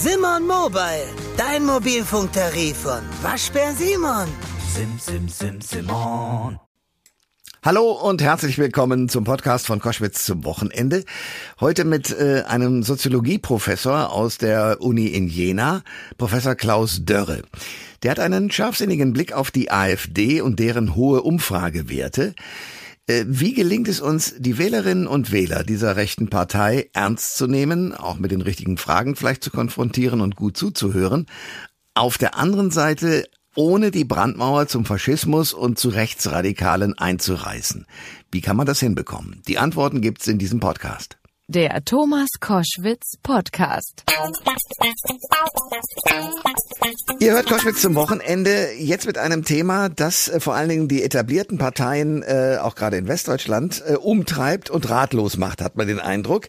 Simon Mobile, dein Mobilfunktarif von Waschbär Simon. Sim, sim, sim, Simon. Hallo und herzlich willkommen zum Podcast von Koschwitz zum Wochenende. Heute mit äh, einem Soziologieprofessor aus der Uni in Jena, Professor Klaus Dörre. Der hat einen scharfsinnigen Blick auf die AfD und deren hohe Umfragewerte. Äh, wie gelingt es uns, die Wählerinnen und Wähler dieser rechten Partei ernst zu nehmen, auch mit den richtigen Fragen vielleicht zu konfrontieren und gut zuzuhören? Auf der anderen Seite ohne die Brandmauer zum Faschismus und zu Rechtsradikalen einzureißen. Wie kann man das hinbekommen? Die Antworten gibt's in diesem Podcast. Der Thomas Koschwitz Podcast. Ihr hört Koschwitz zum Wochenende jetzt mit einem Thema, das äh, vor allen Dingen die etablierten Parteien, äh, auch gerade in Westdeutschland, äh, umtreibt und ratlos macht, hat man den Eindruck.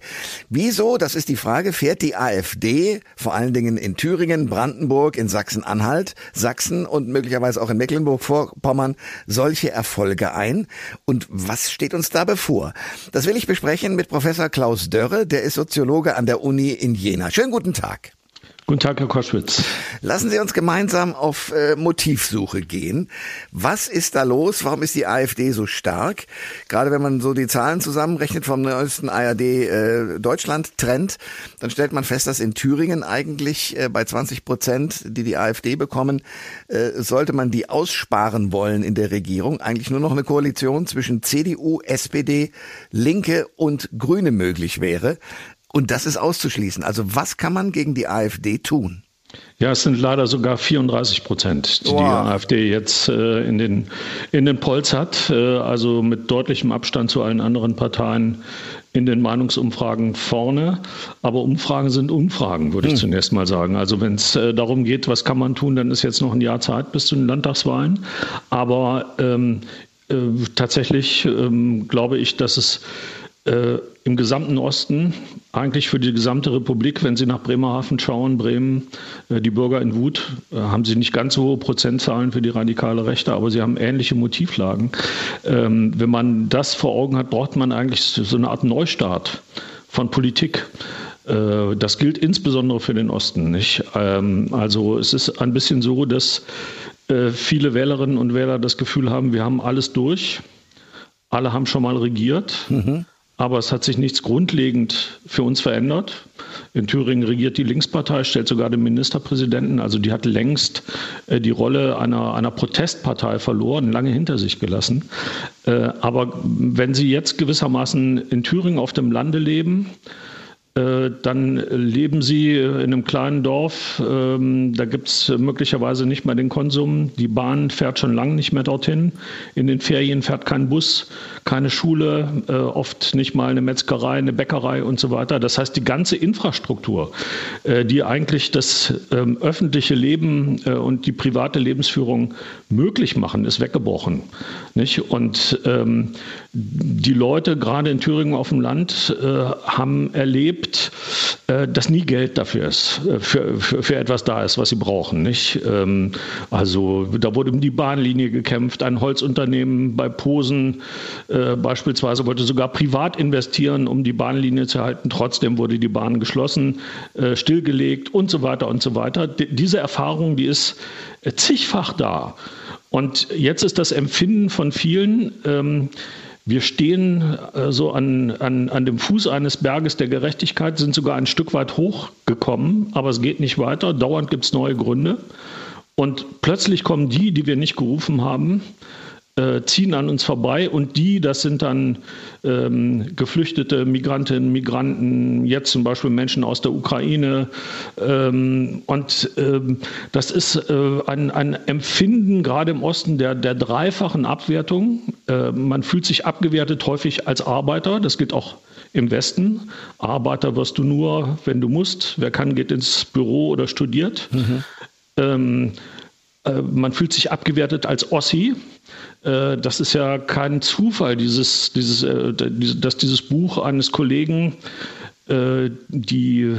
Wieso, das ist die Frage, fährt die AfD vor allen Dingen in Thüringen, Brandenburg, in Sachsen-Anhalt, Sachsen und möglicherweise auch in Mecklenburg-Vorpommern solche Erfolge ein? Und was steht uns da bevor? Das will ich besprechen mit Professor Klaus Dörre, der ist Soziologe an der Uni in Jena. Schönen guten Tag. Guten Tag, Herr Koschwitz. Lassen Sie uns gemeinsam auf äh, Motivsuche gehen. Was ist da los? Warum ist die AfD so stark? Gerade wenn man so die Zahlen zusammenrechnet vom neuesten ARD äh, Deutschland Trend, dann stellt man fest, dass in Thüringen eigentlich äh, bei 20 Prozent, die die AfD bekommen, äh, sollte man die aussparen wollen in der Regierung, eigentlich nur noch eine Koalition zwischen CDU, SPD, Linke und Grüne möglich wäre. Und das ist auszuschließen. Also was kann man gegen die AfD tun? Ja, es sind leider sogar 34 Prozent, die wow. die AfD jetzt äh, in, den, in den Polls hat. Äh, also mit deutlichem Abstand zu allen anderen Parteien in den Meinungsumfragen vorne. Aber Umfragen sind Umfragen, würde ich hm. zunächst mal sagen. Also wenn es äh, darum geht, was kann man tun, dann ist jetzt noch ein Jahr Zeit bis zu den Landtagswahlen. Aber ähm, äh, tatsächlich ähm, glaube ich, dass es äh, im gesamten Osten, eigentlich für die gesamte Republik, wenn Sie nach Bremerhaven schauen, Bremen, äh, die Bürger in Wut, äh, haben sie nicht ganz so hohe Prozentzahlen für die radikale Rechte, aber sie haben ähnliche Motivlagen. Ähm, wenn man das vor Augen hat, braucht man eigentlich so eine Art Neustart von Politik. Äh, das gilt insbesondere für den Osten. Nicht? Ähm, also es ist ein bisschen so, dass viele Wählerinnen und Wähler das Gefühl haben, wir haben alles durch. Alle haben schon mal regiert. Mhm. Aber es hat sich nichts grundlegend für uns verändert. In Thüringen regiert die Linkspartei, stellt sogar den Ministerpräsidenten. Also die hat längst äh, die Rolle einer, einer Protestpartei verloren, lange hinter sich gelassen. Äh, aber wenn Sie jetzt gewissermaßen in Thüringen auf dem Lande leben, äh, dann leben sie in einem kleinen Dorf. Ähm, da gibt es möglicherweise nicht mal den Konsum. Die Bahn fährt schon lange nicht mehr dorthin. In den Ferien fährt kein Bus, keine Schule, äh, oft nicht mal eine Metzgerei, eine Bäckerei und so weiter. Das heißt, die ganze Infrastruktur, äh, die eigentlich das ähm, öffentliche Leben und die private Lebensführung möglich machen, ist weggebrochen. Und ähm, die Leute, gerade in Thüringen auf dem Land, haben erlebt, äh, dass nie Geld dafür ist, äh, für, für, für etwas da ist, was sie brauchen. Nicht? Ähm, also da wurde um die Bahnlinie gekämpft. Ein Holzunternehmen bei Posen äh, beispielsweise wollte sogar privat investieren, um die Bahnlinie zu halten. Trotzdem wurde die Bahn geschlossen, stillgelegt und so weiter und so weiter. diese Erfahrung, die ist zigfach da. Und jetzt ist das Empfinden von vielen, ähm, wir stehen äh, so an, an, an dem Fuß eines Berges der Gerechtigkeit, sind sogar ein Stück weit hochgekommen, aber es geht nicht weiter. Dauernd gibt es neue Gründe. Und plötzlich kommen die, die wir nicht gerufen haben, äh, ziehen an uns vorbei und die, das sind dann ähm, geflüchtete Migrantinnen, Migranten, jetzt zum Beispiel Menschen aus der Ukraine. Ähm, und ähm, das ist äh, ein, ein, Empfinden gerade im Osten der, der dreifachen Abwertung. Äh, man fühlt sich abgewertet häufig als Arbeiter, das gilt auch im Westen. Arbeiter wirst du nur, wenn du musst. Wer kann, geht ins Büro oder studiert. Mhm. Äh, man fühlt sich abgewertet als Ossi. Äh, das ist ja kein Zufall, dieses, dieses, äh, dass dieses Buch eines Kollegen die,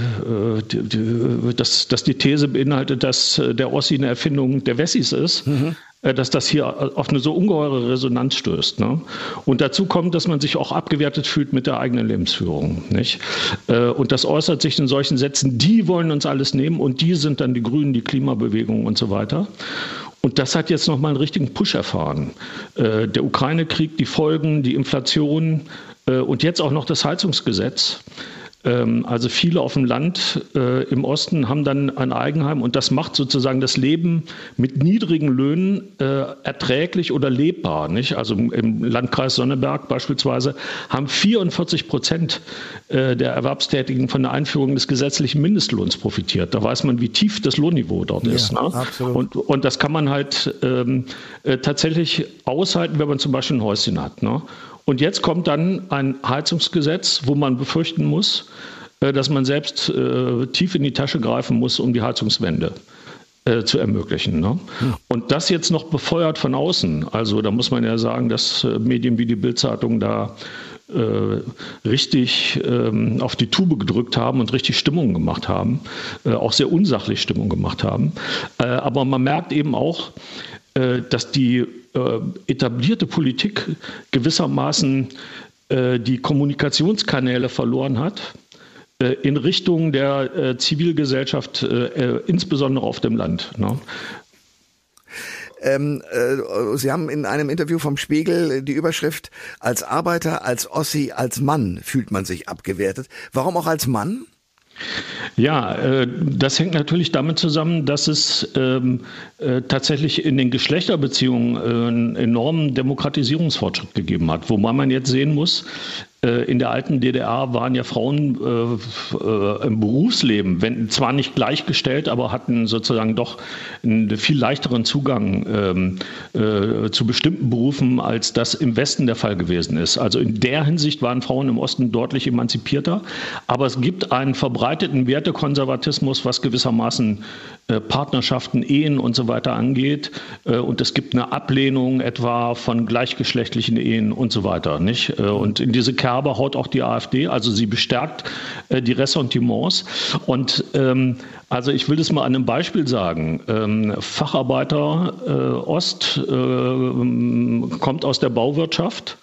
die, dass, dass die These beinhaltet, dass der Ossi eine Erfindung der Wessis ist. Mhm. äh, dass das hier auf eine so ungeheure Resonanz stößt. Ne? Und dazu kommt, dass man sich auch abgewertet fühlt mit der eigenen Lebensführung. Nicht? Äh, und das äußert sich in solchen Sätzen, die wollen uns alles nehmen und die sind dann die Grünen, die Klimabewegung und so weiter. Und das hat jetzt nochmal einen richtigen Push erfahren. Äh, der Ukraine-Krieg, die Folgen, die Inflation und jetzt auch noch das Heizungsgesetz. Ähm, also viele auf dem Land äh, im Osten haben dann ein Eigenheim und das macht sozusagen das Leben mit niedrigen Löhnen äh, erträglich oder lebbar. Nicht? Also im Landkreis Sonneberg beispielsweise haben 44 Prozent äh, der Erwerbstätigen von der Einführung des gesetzlichen Mindestlohns profitiert. Da weiß man, wie tief das Lohnniveau dort ja, ist. Ne? Und, und das kann man halt ähm, äh, tatsächlich aushalten, wenn man zum Beispiel ein Häuschen hat. Ne? Und jetzt kommt dann ein Heizungsgesetz, wo man befürchten muss, äh, dass man selbst äh, tief in die Tasche greifen muss, um die Heizungswende äh, zu ermöglichen. Ne? Hm. Und das jetzt noch befeuert von außen. Also da muss man ja sagen, dass äh, Medien wie die Bildzeitung da äh, richtig ähm, auf die Tube gedrückt haben und richtig Stimmung gemacht haben, äh, auch sehr unsachlich Stimmung gemacht haben. Aber man merkt eben auch, dass die etablierte Politik gewissermaßen äh, die Kommunikationskanäle verloren hat in Richtung der Zivilgesellschaft, insbesondere auf dem Land. Ne? Ähm, äh, Sie haben in einem Interview vom Spiegel die Überschrift als Arbeiter, als Ossi, als Mann fühlt man sich abgewertet. Warum auch als Mann? Ja, äh, das hängt natürlich damit zusammen, dass es ähm, äh, tatsächlich in den Geschlechterbeziehungen äh, einen enormen Demokratisierungsfortschritt gegeben hat. Wobei man jetzt sehen muss, in der alten DDR waren ja Frauen äh, äh, im Berufsleben, wenn, zwar nicht gleichgestellt, aber hatten sozusagen doch einen viel leichteren Zugang ähm, äh, zu bestimmten Berufen, als das im Westen der Fall gewesen ist. Also in der Hinsicht waren Frauen im Osten deutlich emanzipierter. Aber es gibt einen verbreiteten Wertekonservatismus, was gewissermaßen äh, Partnerschaften, Ehen und so weiter angeht. Äh, und es gibt eine Ablehnung etwa von gleichgeschlechtlichen Ehen und so weiter. Nicht? und in diese Kerne Kerbe haut auch die AfD, also sie bestärkt äh, die Ressentiments. Und ähm, also ich will das mal an einem Beispiel sagen. Ähm, Facharbeiter äh, Ost äh, kommt aus der Bauwirtschaft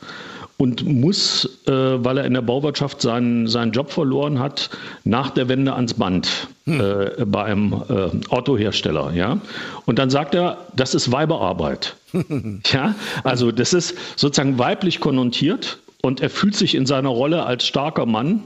und muss, äh, weil er in der Bauwirtschaft seinen, seinen Job verloren hat, nach der Wende ans Band hm. äh, bei einem äh, Autohersteller. Ja? Und dann sagt er, das ist Weiberarbeit. ja? Also das ist sozusagen weiblich konnotiert und er fühlt sich in seiner Rolle als starker Mann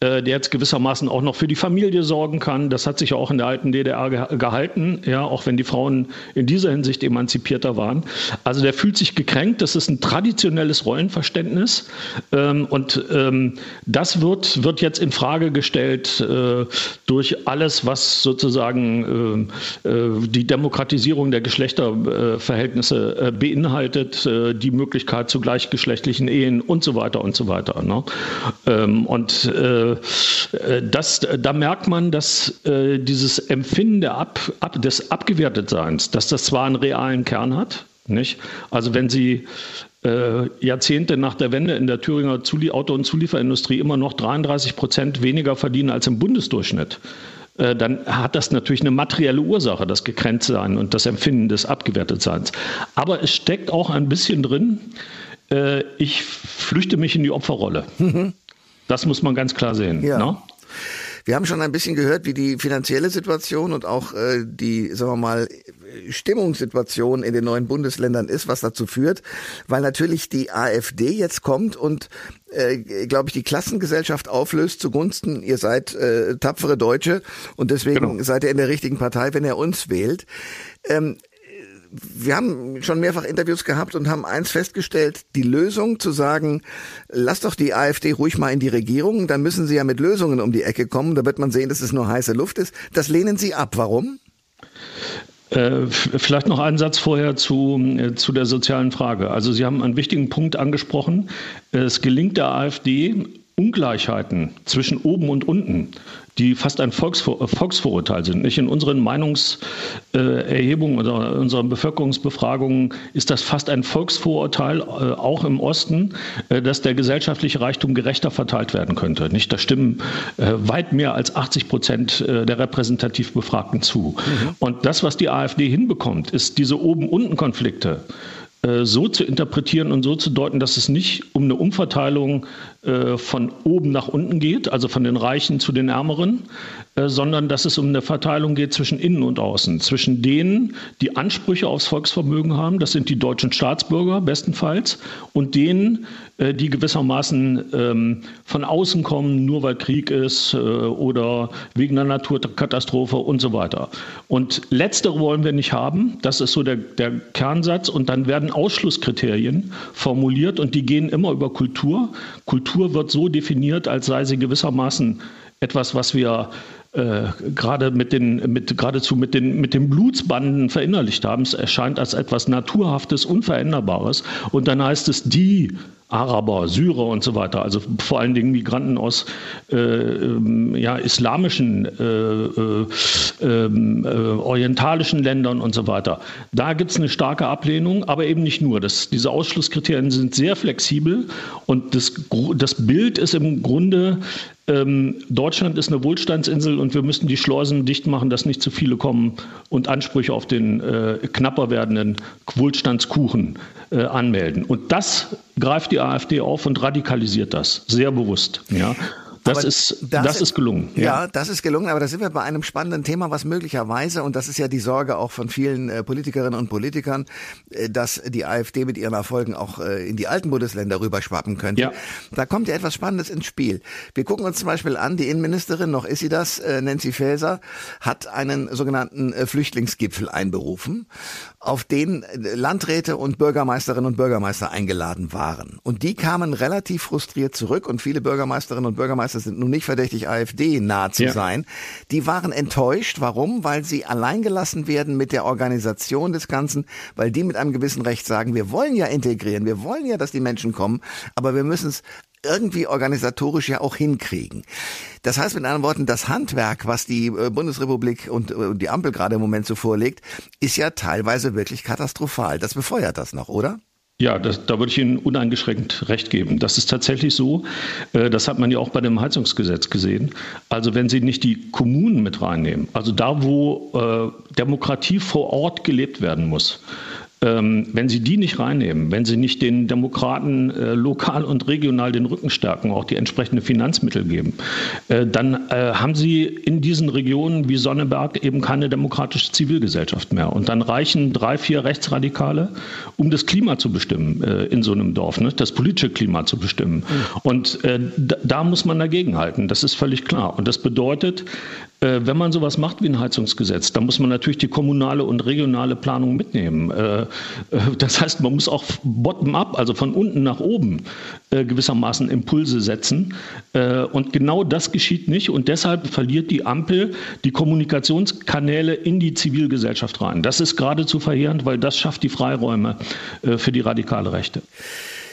der jetzt gewissermaßen auch noch für die Familie sorgen kann. Das hat sich ja auch in der alten DDR gehalten, ja, auch wenn die Frauen in dieser Hinsicht emanzipierter waren. Also der fühlt sich gekränkt. Das ist ein traditionelles Rollenverständnis ähm, und ähm, das wird, wird jetzt in Frage gestellt äh, durch alles, was sozusagen äh, äh die Demokratisierung der Geschlechterverhältnisse äh, beinhaltet, äh, die Möglichkeit zu gleichgeschlechtlichen Ehen und so weiter und so weiter. Ne? Ähm, und äh, das, da merkt man, dass äh, dieses Empfinden der Ab, Ab, des Abgewertetseins, dass das zwar einen realen Kern hat, nicht? Also wenn Sie äh, Jahrzehnte nach der Wende in der Thüringer Zuli Auto- und Zulieferindustrie immer noch 33 Prozent weniger verdienen als im Bundesdurchschnitt, äh, dann hat das natürlich eine materielle Ursache, das Gekränztsein und das Empfinden des Abgewertetseins. Aber es steckt auch ein bisschen drin, äh, ich flüchte mich in die Opferrolle. Das muss man ganz klar sehen. Ja. Ne? Wir haben schon ein bisschen gehört, wie die finanzielle Situation und auch äh, die, sagen wir mal, Stimmungssituation in den neuen Bundesländern ist, was dazu führt, weil natürlich die AfD jetzt kommt und, äh, glaube ich, die Klassengesellschaft auflöst zugunsten, ihr seid äh, tapfere Deutsche und deswegen genau. seid ihr in der richtigen Partei, wenn ihr uns wählt. Ähm, wir haben schon mehrfach Interviews gehabt und haben eins festgestellt, die Lösung zu sagen, lass doch die AfD ruhig mal in die Regierung, dann müssen sie ja mit Lösungen um die Ecke kommen, da wird man sehen, dass es nur heiße Luft ist. Das lehnen sie ab. Warum? Äh, vielleicht noch einen Satz vorher zu, äh, zu der sozialen Frage. Also Sie haben einen wichtigen Punkt angesprochen. Es gelingt der AfD, Ungleichheiten zwischen oben und unten, die fast ein Volksvor Volksvorurteil sind. Nicht in unseren Meinungserhebungen oder unseren Bevölkerungsbefragungen ist das fast ein Volksvorurteil, äh, auch im Osten, äh, dass der gesellschaftliche Reichtum gerechter verteilt werden könnte. Nicht, da stimmen äh, weit mehr als 80 Prozent der repräsentativ Befragten zu. Mhm. Und das, was die AfD hinbekommt, ist diese oben-unten-Konflikte so zu interpretieren und so zu deuten, dass es nicht um eine Umverteilung äh, von oben nach unten geht, also von den Reichen zu den Ärmeren, äh, sondern dass es um eine Verteilung geht zwischen innen und außen, zwischen denen, die Ansprüche aufs Volksvermögen haben, das sind die deutschen Staatsbürger bestenfalls, und denen, äh, die gewissermaßen ähm, von außen kommen, nur weil Krieg ist oder wegen einer Naturkatastrophe und so weiter. Und letztere wollen wir nicht haben, das ist so der, der Kernsatz, und dann werden Ausschlusskriterien formuliert und die gehen immer über Kultur. Kultur Kultur wird so definiert, als sei sie gewissermaßen etwas, was wir äh, gerade mit den, mit, geradezu mit den, mit den Blutsbanden verinnerlicht haben. Es erscheint als etwas Naturhaftes, Unveränderbares. Und dann heißt es die Araber, Syrer und so weiter, also vor allen Dingen Migranten aus äh, ähm, ja, islamischen, äh, äh, ähm, äh, orientalischen Ländern und so weiter. Da gibt es eine starke Ablehnung, aber eben nicht nur. Das, diese Ausschlusskriterien sind sehr flexibel und das, das Bild ist im Grunde ähm, Deutschland ist eine Wohlstandsinsel und wir müssen die Schleusen dicht machen, dass nicht zu viele kommen und Ansprüche auf den äh, knapper werdenden Wohlstandskuchen äh, anmelden. Und das greift die AfD auf und radikalisiert das sehr bewusst. Ja. Das, ist, das, das ist gelungen. Ja. ja. das ist gelungen, aber da sind wir bei einem spannenden Thema, was möglicherweise, und das ist ja die Sorge auch von vielen äh, Politikerinnen und Politikern, äh, dass die AfD mit ihren Erfolgen auch äh, in die alten Bundesländer rüberschwappen könnte. Ja. Da kommt ja etwas Spannendes ins Spiel. Wir gucken uns zum Beispiel an, die Innenministerin, noch ist sie das, Nancy Faeser, hat einen sogenannten Flüchtlingsgipfel einberufen, auf den Landräte und Bürgermeisterinnen und Bürgermeister eingeladen waren. Und die kamen relativ frustriert zurück und viele Bürgermeisterinnen und Bürgermeister das sind nun nicht verdächtig, AfD nah zu ja. sein, die waren enttäuscht. Warum? Weil sie alleingelassen werden mit der Organisation des Ganzen, weil die mit einem gewissen Recht sagen, wir wollen ja integrieren, wir wollen ja, dass die Menschen kommen, aber wir müssen es irgendwie organisatorisch ja auch hinkriegen. Das heißt mit anderen Worten, das Handwerk, was die äh, Bundesrepublik und äh, die Ampel gerade im Moment so vorlegt, ist ja teilweise wirklich katastrophal. Das befeuert das noch, oder? Ja, das, da würde ich Ihnen uneingeschränkt recht geben. Das ist tatsächlich so. Äh, das hat man ja auch bei dem Heizungsgesetz gesehen. Also wenn Sie nicht die Kommunen mit reinnehmen, also da, wo äh, Demokratie vor Ort gelebt werden muss, wenn Sie die nicht reinnehmen, wenn Sie nicht den Demokraten äh, lokal und regional den Rücken stärken, auch die entsprechenden Finanzmittel geben, äh, dann äh, haben Sie in diesen Regionen wie Sonneberg eben keine demokratische Zivilgesellschaft mehr. Und dann reichen drei, vier Rechtsradikale, um das Klima zu bestimmen äh, in so einem Dorf, ne? das politische Klima zu bestimmen. Mhm. Und äh, da, da muss man dagegenhalten, das ist völlig klar. Und das bedeutet, wenn man sowas macht wie ein Heizungsgesetz, dann muss man natürlich die kommunale und regionale Planung mitnehmen. Äh, äh, das heißt, man muss auch bottom-up, also von unten nach oben, gewissermaßen Impulse setzen. Und genau das geschieht nicht. Und deshalb verliert die Ampel die Kommunikationskanäle in die Zivilgesellschaft rein. Das ist geradezu verheerend, weil das schafft die Freiräume für die radikale Rechte.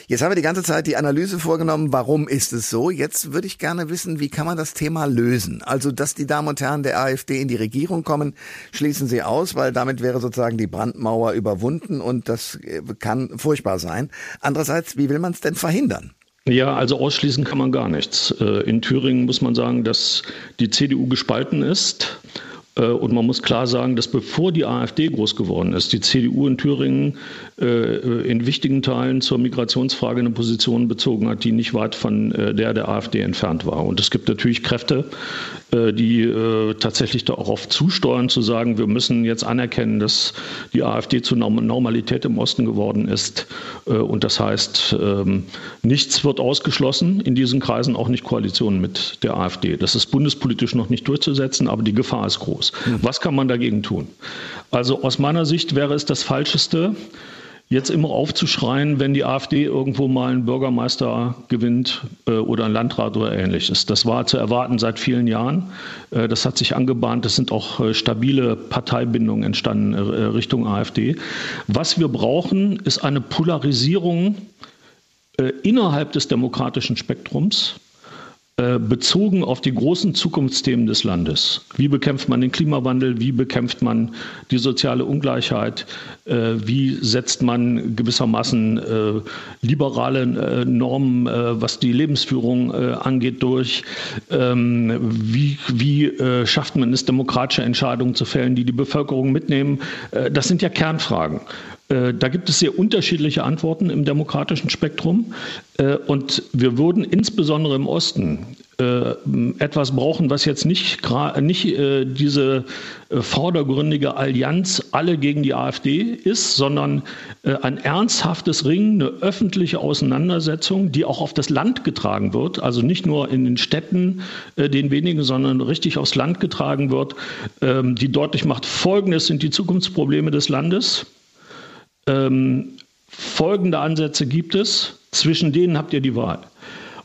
Jetzt haben wir die ganze Zeit die Analyse vorgenommen, warum ist es so? Jetzt würde ich gerne wissen, wie kann man das Thema lösen? Also, dass die Damen und Herren der AfD in die Regierung kommen, schließen Sie aus, weil damit wäre sozusagen die Brandmauer überwunden und das äh, kann furchtbar sein. Andererseits, wie will man es denn verhindern? Ja, also ausschließen kann man gar nichts. Äh, in Thüringen muss man sagen, dass die CDU gespalten ist. Äh, und man muss klar sagen, dass bevor die AfD groß geworden ist, die CDU in Thüringen äh, in wichtigen Teilen zur Migrationsfrage eine Position bezogen hat, die nicht weit von äh, der der AfD entfernt war. Und es gibt natürlich Kräfte, die tatsächlich darauf zusteuern, zu sagen, wir müssen jetzt anerkennen, dass die AfD zur Normalität im Osten geworden ist. Und das heißt, ähm, nichts wird ausgeschlossen in diesen Kreisen, auch nicht Koalitionen mit der AfD. Das ist bundespolitisch noch nicht durchzusetzen, aber die Gefahr ist groß. Hm. Was kann man dagegen tun? Also aus meiner Sicht wäre es das Falscheste, jetzt immer aufzuschreien, wenn die AfD irgendwo mal einen Bürgermeister gewinnt äh, oder einen Landrat oder ähnliches. Das war zu erwarten seit vielen Jahren. Äh, das hat sich angebahnt. Es sind auch äh, stabile Parteibindungen entstanden Richtung AfD. Was wir brauchen, ist eine Polarisierung innerhalb des demokratischen Spektrums bezogen auf die großen Zukunftsthemen des Landes. Wie bekämpft man den Klimawandel? Wie bekämpft man die soziale Ungleichheit? Äh, wie setzt man gewissermaßen äh, liberale Normen, was die Lebensführung angeht, durch? Ähm, wie, wie schafft man es, demokratische Entscheidungen zu fällen, die die Bevölkerung mitnehmen? Das sind ja Kernfragen. Äh, da gibt es sehr unterschiedliche Antworten im demokratischen Spektrum. Äh, und wir würden insbesondere im Osten äh, etwas brauchen, was jetzt nicht, nicht diese vordergründige Allianz alle gegen die AfD ist, sondern ein ernsthaftes Ringen, eine öffentliche Auseinandersetzung, die auch auf das Land getragen wird, also nicht nur in den Städten, den wenigen, sondern richtig aufs Land getragen wird, ähm, die deutlich macht, folgendes sind die Zukunftsprobleme des Landes ähm, folgende Ansätze gibt es, zwischen denen habt ihr die Wahl.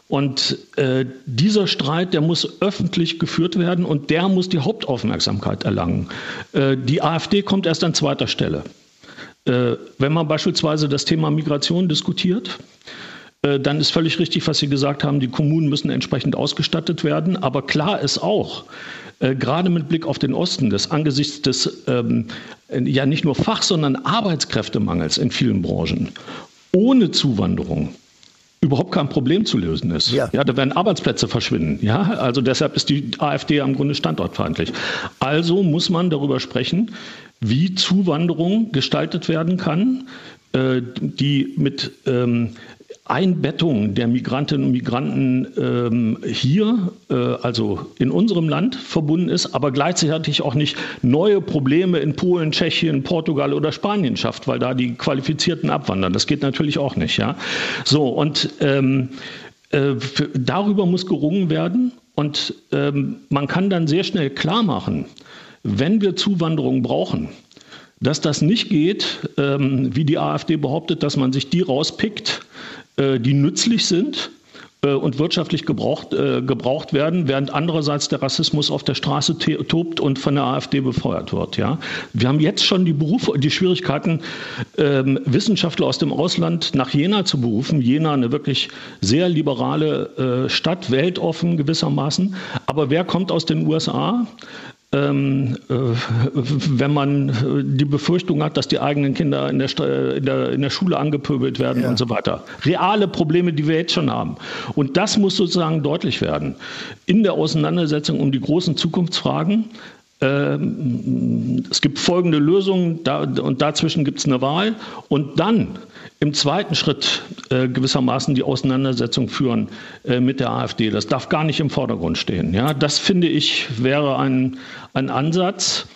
Und äh, dieser Streit, der muss öffentlich geführt werden und der muss die Hauptaufmerksamkeit erlangen. Äh, die AfD kommt erst an zweiter Stelle. Äh, wenn man beispielsweise das Thema Migration diskutiert, dann ist völlig richtig, was Sie gesagt haben, die Kommunen müssen entsprechend ausgestattet werden. Aber klar ist auch, äh, gerade mit Blick auf den Osten, dass angesichts des ähm, ja nicht nur Fach, sondern Arbeitskräftemangels in vielen Branchen ohne Zuwanderung überhaupt kein Problem zu lösen ist. Ja. ja, da werden Arbeitsplätze verschwinden. Ja, also deshalb ist die AfD am Grunde standortfeindlich. Also muss man darüber sprechen, wie Zuwanderung gestaltet werden kann, äh, die mit ähm, Einbettung der Migrantinnen und Migranten ähm, hier, äh, also in unserem Land, verbunden ist, aber gleichzeitig auch nicht neue Probleme in Polen, Tschechien, Portugal oder Spanien schafft, weil da die Qualifizierten abwandern. Das geht natürlich auch nicht. Ja? So, und ähm, äh, für, darüber muss gerungen werden und ähm, man kann dann sehr schnell klar machen, wenn wir Zuwanderung brauchen, dass das nicht geht, ähm, wie die AfD behauptet, dass man sich die rauspickt, die nützlich sind äh, und wirtschaftlich gebraucht, äh, gebraucht werden, während andererseits der Rassismus auf der Straße tobt und von der AfD befeuert wird. Ja? Wir haben jetzt schon die, Berufe, die Schwierigkeiten, ähm, Wissenschaftler aus dem Ausland nach Jena zu berufen. Jena eine wirklich sehr liberale äh, Stadt, weltoffen gewissermaßen. Aber wer kommt aus den USA? Ähm, äh, wenn man äh, die Befürchtung hat, dass die eigenen Kinder in der, in der, in der Schule angepöbelt werden ja. und so weiter. Reale Probleme, die wir jetzt schon haben. Und das muss sozusagen deutlich werden. In der Auseinandersetzung um die großen Zukunftsfragen es gibt folgende Lösungen da, und dazwischen gibt es eine Wahl. Und dann im zweiten Schritt äh, gewissermaßen die Auseinandersetzung führen äh, mit der AfD. Das darf gar nicht im Vordergrund stehen. Ja, das finde ich wäre ein, ein Ansatz.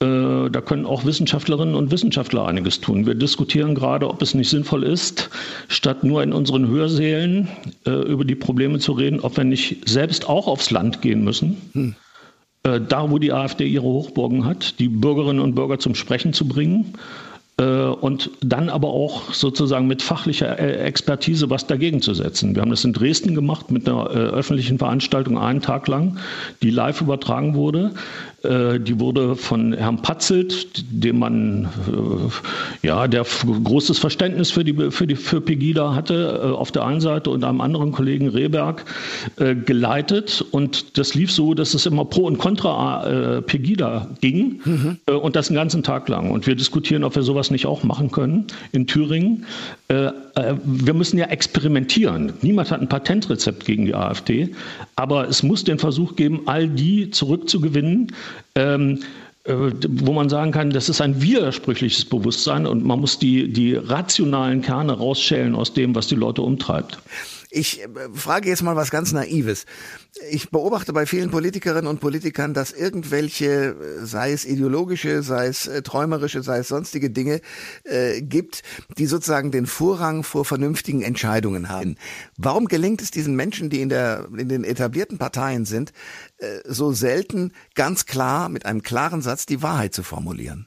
Äh, da können auch Wissenschaftlerinnen und Wissenschaftler einiges tun. Wir diskutieren gerade, ob es nicht sinnvoll ist, statt nur in unseren Hörsälen äh, über die Probleme zu reden, ob wir nicht selbst auch aufs Land gehen müssen. Hm da, wo die AfD ihre Hochburgen hat, die Bürgerinnen und Bürger zum Sprechen zu bringen äh, und dann aber auch sozusagen mit fachlicher äh, Expertise was dagegen zu setzen. Wir haben das in Dresden gemacht mit einer öffentlichen Veranstaltung einen Tag lang, die live übertragen wurde. Äh, die wurde von Herrn Patzelt, dem man äh, ja, der großes Verständnis für die für die für Pegida hatte, äh, auf der einen Seite und einem anderen Kollegen Rehberg geleitet. Und das lief so, dass es immer pro und contra Pegida ging mhm. und das den ganzen Tag lang. Und wir diskutieren, ob wir sowas nicht auch machen können in Thüringen. Wir müssen ja experimentieren. Niemand hat ein Patentrezept gegen die AfD, aber es muss den Versuch geben, all die zurückzugewinnen, ähm, äh, wo man sagen kann, das ist ein widersprüchliches Bewusstsein und man muss die, die rationalen Kerne rausschälen aus dem, was die Leute umtreibt. Ich äh, frage jetzt mal was ganz Naives. Ich beobachte bei vielen Politikerinnen und Politikern, dass irgendwelche, äh, sei es ideologische, sei es äh, träumerische, sei es sonstige Dinge äh, gibt, die sozusagen den Vorrang vor vernünftigen Entscheidungen haben. Warum gelingt es diesen Menschen, die in, der, in den etablierten Parteien sind, äh, so selten ganz klar mit einem klaren Satz die Wahrheit zu formulieren?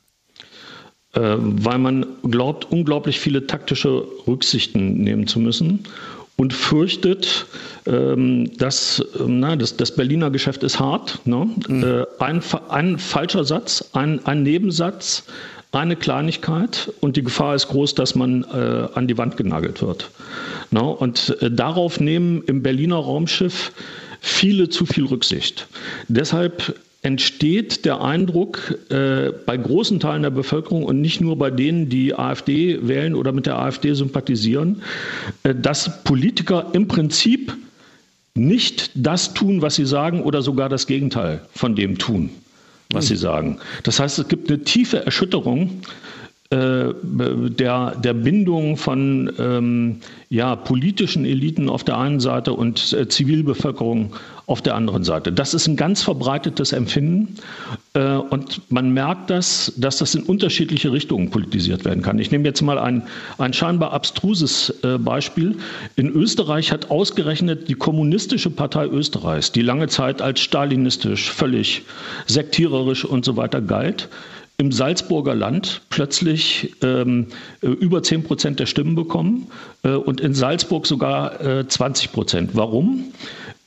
weil man glaubt, unglaublich viele taktische Rücksichten nehmen zu müssen und fürchtet, ähm, dass ähm, na, das, das Berliner Geschäft ist hart. Ne? Mhm. Äh, ein, ein falscher Satz, ein, ein Nebensatz, eine Kleinigkeit und die Gefahr ist groß, dass man äh, an die Wand genagelt wird. Ne? Und äh, darauf nehmen im Berliner Raumschiff viele zu viel Rücksicht. Deshalb entsteht der Eindruck äh, bei großen Teilen der Bevölkerung und nicht nur bei denen, die AfD wählen oder mit der AfD sympathisieren, äh, dass Politiker im Prinzip nicht das tun, was sie sagen oder sogar das Gegenteil von dem tun, was sie sagen. Das heißt, es gibt eine tiefe Erschütterung der, der Bindung von ähm, ja, politischen Eliten auf der einen Seite und äh, Zivilbevölkerung auf der anderen Seite. Das ist ein ganz verbreitetes Empfinden äh, und man merkt das, dass das in unterschiedliche Richtungen politisiert werden kann. Ich nehme jetzt mal ein, ein scheinbar abstruses äh, Beispiel. In Österreich hat ausgerechnet die Kommunistische Partei Österreichs, die lange Zeit als stalinistisch, völlig sektiererisch und so weiter galt, im Salzburger Land plötzlich ähm, äh, über 10 Prozent der Stimmen bekommen äh, und in Salzburg sogar äh, 20 Prozent. Warum?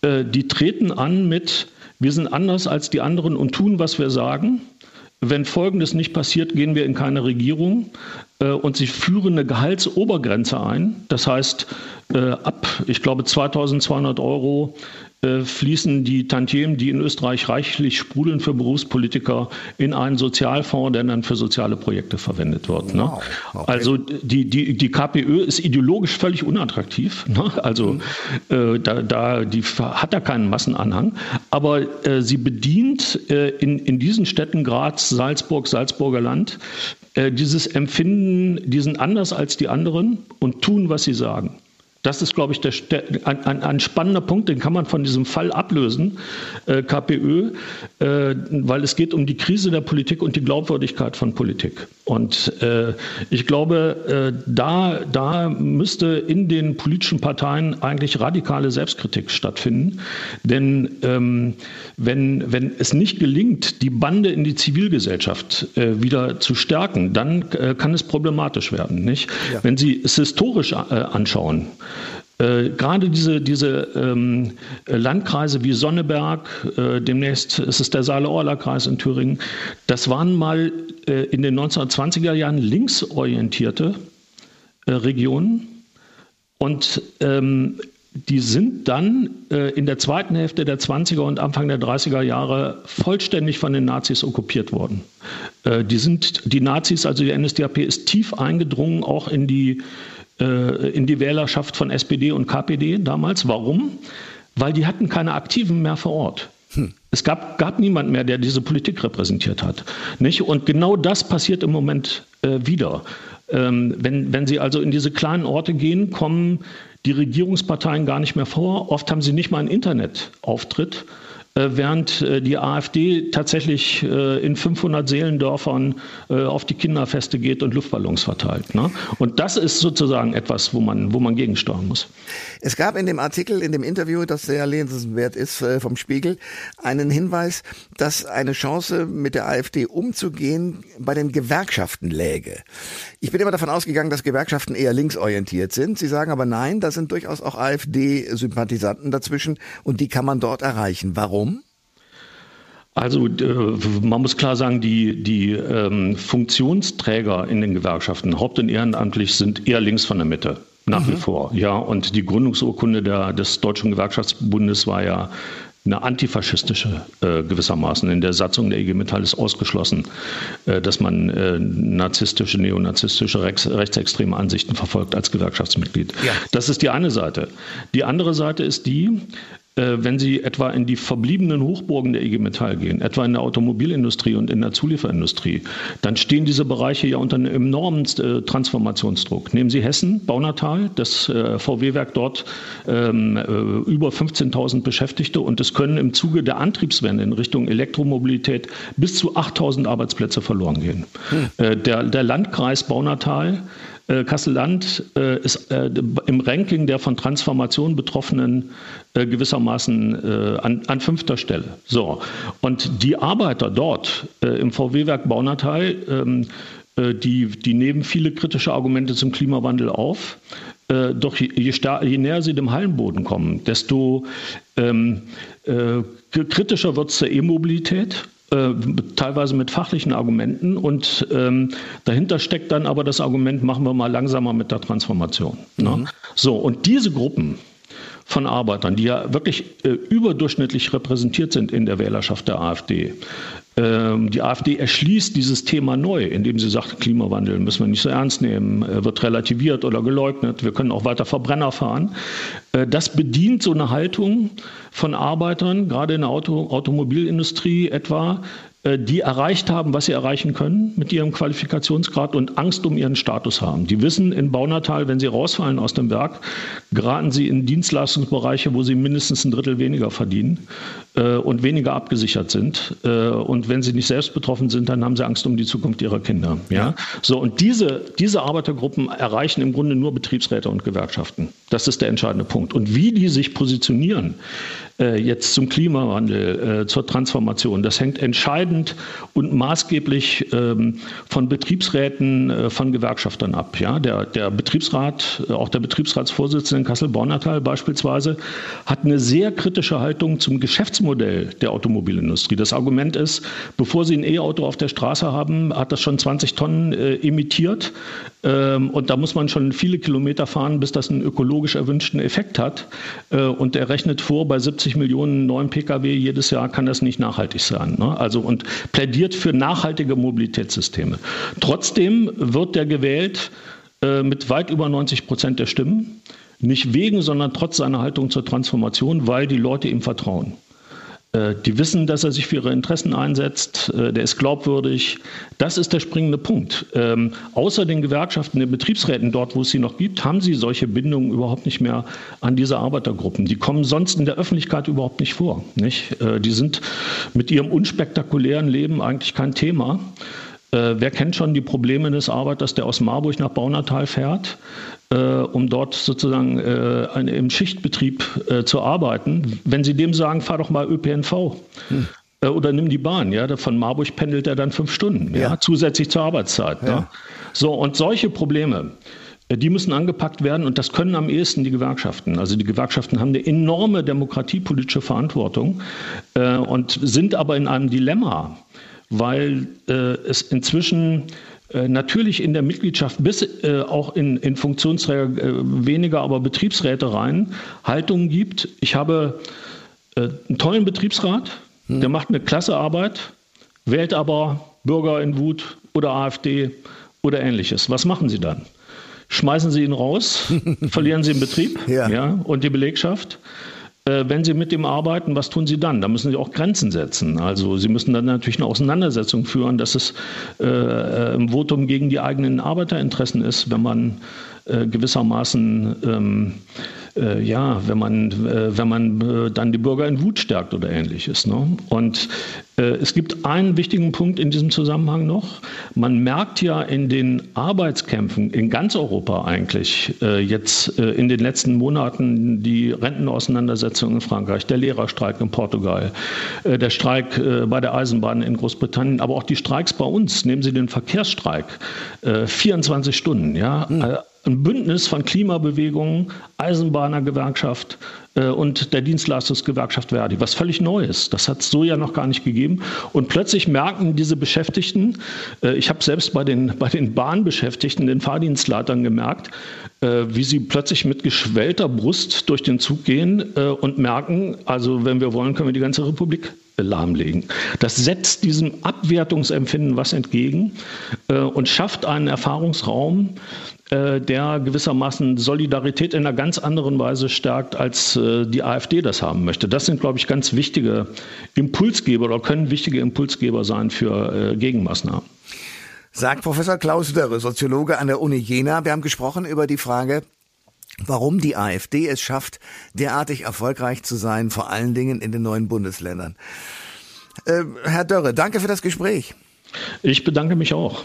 Äh, die treten an mit, wir sind anders als die anderen und tun, was wir sagen. Wenn Folgendes nicht passiert, gehen wir in keine Regierung. Äh, und sie führen eine Gehaltsobergrenze ein. Das heißt, äh, ab, ich glaube, 2200 Euro fließen die Tantiemen, die in Österreich reichlich sprudeln für Berufspolitiker, in einen Sozialfonds, der dann für soziale Projekte verwendet wird. Ne? Wow. Okay. Also die, die, die KPÖ ist ideologisch völlig unattraktiv. Ne? Also mhm. äh, da, da, die hat da keinen Massenanhang. Aber äh, sie bedient äh, in, in diesen Städten Graz, Salzburg, Salzburger Land, äh, dieses Empfinden, die sind anders als die anderen und tun, was sie sagen. Das ist, glaube ich, der, der, ein, ein, spannender Punkt, den kann man von diesem Fall ablösen, äh, KPÖ, äh, weil es geht um die Krise der Politik und die Glaubwürdigkeit von Politik. Und äh, ich glaube, äh, da, da müsste in den politischen Parteien eigentlich radikale Selbstkritik stattfinden. Denn ähm, wenn, wenn es nicht gelingt, die Bande in die Zivilgesellschaft äh, wieder zu stärken, dann äh, kann es problematisch werden. Nicht? Ja. Wenn Sie es historisch anschauen, äh, gerade diese, diese ähm, Landkreise wie Sonneberg, äh, demnächst ist es der Saale-Orla-Kreis in Thüringen, das waren mal äh, in den 1920er Jahren linksorientierte äh, Regionen und ähm, die sind dann äh, in der zweiten Hälfte der 20er und Anfang der 30er Jahre vollständig von den Nazis okkupiert worden. Die sind, die Nazis, also die NSDAP, ist tief eingedrungen auch in die in die Wählerschaft von SPD und KPD damals. Warum? Weil die hatten keine Aktiven mehr vor Ort. Hm. Es gab, gab niemand mehr, der diese Politik repräsentiert hat. Nicht? Und genau das passiert im Moment äh, wieder. Ähm, wenn, wenn Sie also in diese kleinen Orte gehen, kommen die Regierungsparteien gar nicht mehr vor. Oft haben sie nicht mal einen Internetauftritt. Äh, während äh, die AfD tatsächlich äh, in 500 Seelendörfern auf die Kinderfeste geht und Luftballons verteilt. Ne? Und das ist sozusagen etwas, wo man, wo man gegensteuern muss. Es gab in dem Artikel, in dem Interview, das sehr lesenswert ist vom Spiegel, einen Hinweis, dass eine Chance mit der AfD umzugehen bei den Gewerkschaften läge. Ich bin immer davon ausgegangen, dass Gewerkschaften eher linksorientiert sind. Sie sagen aber nein, da sind durchaus auch AfD-Sympathisanten dazwischen und die kann man dort erreichen. Warum? Also äh, man muss klar sagen, die, die ähm, Funktionsträger in den Gewerkschaften, haupt- und ehrenamtlich, sind eher links von der Mitte. Nach mhm. wie vor, ja. Und die Gründungsurkunde der, des Deutschen Gewerkschaftsbundes war ja eine antifaschistische äh, gewissermaßen. In der Satzung der IG Metall ist ausgeschlossen, äh, dass man äh, narzisstische, neonazistische, rechts, rechtsextreme Ansichten verfolgt als Gewerkschaftsmitglied. Ja. Das ist die eine Seite. Die andere Seite ist die, wenn Sie etwa in die verbliebenen Hochburgen der IG Metall gehen, etwa in der Automobilindustrie und in der Zulieferindustrie, dann stehen diese Bereiche ja unter einem enormen äh, Transformationsdruck. Nehmen Sie Hessen, Baunatal, das äh, VW-Werk dort ähm, über 15.000 Beschäftigte und es können im Zuge der Antriebswende in Richtung Elektromobilität bis zu 8.000 Arbeitsplätze verloren gehen. Hm. Der, der Landkreis Baunatal äh, Kassel-Land äh, ist äh, im Ranking der von Transformation Betroffenen äh, gewissermaßen äh, an, an, fünfter Stelle. So. Und die Arbeiter dort äh, im VW-Werk Baunatal, ähm, die, die nehmen viele kritische Argumente zum Klimawandel auf. doch je, je, je, näher sie dem Hallenboden kommen, desto ähm, kritischer wird es zur E-Mobilität äh, teilweise mit fachlichen Argumenten und ähm, dahinter steckt dann aber das Argument, machen wir mal langsamer mit der Transformation. Ne? Mhm. So, und diese Gruppen von Arbeitern, die ja wirklich äh, überdurchschnittlich repräsentiert sind in der Wählerschaft der AfD. Ähm, die AfD erschließt dieses Thema neu, indem sie sagt, Klimawandel müssen wir nicht so ernst nehmen, wird relativiert oder geleugnet, wir können auch weiter Verbrenner fahren. Äh, das bedient so eine Haltung von Arbeitern, gerade in der Auto, Automobilindustrie etwa, äh, die erreicht haben, was sie erreichen können mit ihrem Qualifikationsgrad und Angst um ihren Status haben. Die wissen in Baunatal, wenn sie rausfallen aus dem Werk, geraten sie in Dienstleistungsbereiche, wo sie mindestens ein Drittel weniger verdienen äh, und weniger abgesichert sind. Äh, und wenn sie nicht selbst betroffen sind, dann haben sie Angst um die Zukunft ihrer Kinder. Ja? So, und diese, diese Arbeitergruppen erreichen im Grunde nur Betriebsräte und Gewerkschaften. Das ist der entscheidende Punkt. Und wie die sich positionieren, äh, jetzt zum Klimawandel, äh, zur Transformation. Das hängt entscheidend und maßgeblich ähm, von Betriebsräten, äh, von Gewerkschaftern ab. Ja? Der, der Betriebsrat, auch der Betriebsratsvorsitzende in Kassel-Bornatal beispielsweise, hat eine sehr kritische Haltung zum Geschäftsmodell der Automobilindustrie. Das Argument ist, bevor Sie ein E-Auto auf der Straße haben, hat das schon 20 Tonnen emittiert. Ähm, und da muss man schon viele Kilometer fahren, bis das einen ökologisch erwünschten Effekt hat. und er rechnet vor, bei 70 50 Millionen neuen Pkw jedes Jahr kann das nicht nachhaltig sein. Ne? Also und plädiert für nachhaltige Mobilitätssysteme. Trotzdem wird der gewählt äh, mit weit über 90 Prozent der Stimmen. Nicht wegen, sondern trotz seiner Haltung zur Transformation, weil die Leute ihm vertrauen. Äh, die wissen, dass er sich für ihre Interessen einsetzt, äh, der ist glaubwürdig. Das ist der springende Punkt. Ähm, außer den Gewerkschaften, den Betriebsräten dort, wo es sie noch gibt, haben sie solche Bindungen überhaupt nicht mehr an diese Arbeitergruppen. Die kommen sonst in der Öffentlichkeit überhaupt nicht vor. Nicht? Äh, die sind mit ihrem unspektakulären Leben eigentlich kein Thema. Äh, wer kennt schon die Probleme des Arbeiters, der aus Marburg nach Baunatal fährt, äh, um dort sozusagen äh, eine, im Schichtbetrieb äh, zu arbeiten? Wenn Sie dem sagen, fahr doch mal ÖPNV. Hm. Äh, oder nimm die Bahn, ja. Von Marburg pendelt er dann fünf Stunden, ja, ja zusätzlich zur Arbeitszeit. Ja. ja. So, und solche Probleme, äh, die müssen angepackt werden und das können am ehesten die Gewerkschaften. Also die Gewerkschaften haben eine enorme demokratiepolitische Verantwortung äh, und sind aber in einem Dilemma weil äh, es inzwischen äh, natürlich in der Mitgliedschaft bis äh, auch in, in Funktionsträger äh, weniger, aber Betriebsräte rein Haltungen gibt. Ich habe äh, einen tollen Betriebsrat, hm. der macht eine klasse Arbeit, wählt aber Bürger in Wut oder AfD oder ähnliches. Was machen Sie dann? Schmeißen Sie ihn raus, verlieren Sie den Betrieb ja. ja. und die Belegschaft. Äh, wenn Sie mit dem arbeiten, was tun Sie dann? Da müssen Sie auch Grenzen setzen. Also Sie müssen dann natürlich eine Auseinandersetzung führen, dass es äh, äh im Votum gegen die eigenen Arbeiterinteressen ist, wenn man äh, gewissermaßen ähm, äh, ja, wenn man, äh, wenn man äh, dann die Bürger in Wut stärkt oder ähnliches. Ne? Und äh, es gibt einen wichtigen Punkt in diesem Zusammenhang noch. Man merkt ja in den Arbeitskämpfen in ganz Europa eigentlich äh, jetzt in den letzten Monaten die Rentenauseinandersetzung in Frankreich, der Lehrerstreik in Portugal, der Streik bei der Eisenbahn in Großbritannien, aber auch die Streiks bei uns. Nehmen Sie den Verkehrsstreik, 24 Stunden, ja. Ein Bündnis von Klimabewegungen, Eisenbahnergewerkschaft äh, und der Dienstleistungsgewerkschaft Verdi, was völlig neu ist. Das hat es so ja noch gar nicht gegeben. Und plötzlich merken diese Beschäftigten, äh, ich habe selbst bei den, bei den Bahnbeschäftigten, den Fahrdienstleitern gemerkt, äh, wie sie plötzlich mit geschwellter Brust durch den Zug gehen äh, und merken, also wenn wir wollen, können wir die ganze Republik lahmlegen. Das setzt diesem Abwertungsempfinden was entgegen äh, und schafft einen Erfahrungsraum, der gewissermaßen Solidarität in einer ganz anderen Weise stärkt, als äh, die AfD das haben möchte. Das sind, glaube ich, ganz wichtige Impulsgeber oder können wichtige Impulsgeber sein für äh, Gegenmaßnahmen. Sagt Professor Klaus Dörre, Soziologe an der Uni Jena. Wir haben gesprochen über die Frage, warum die AfD es schafft, derartig erfolgreich zu sein, vor allen Dingen in den neuen Bundesländern. Äh, Herr Dörre, danke für das Gespräch. Ich bedanke mich auch.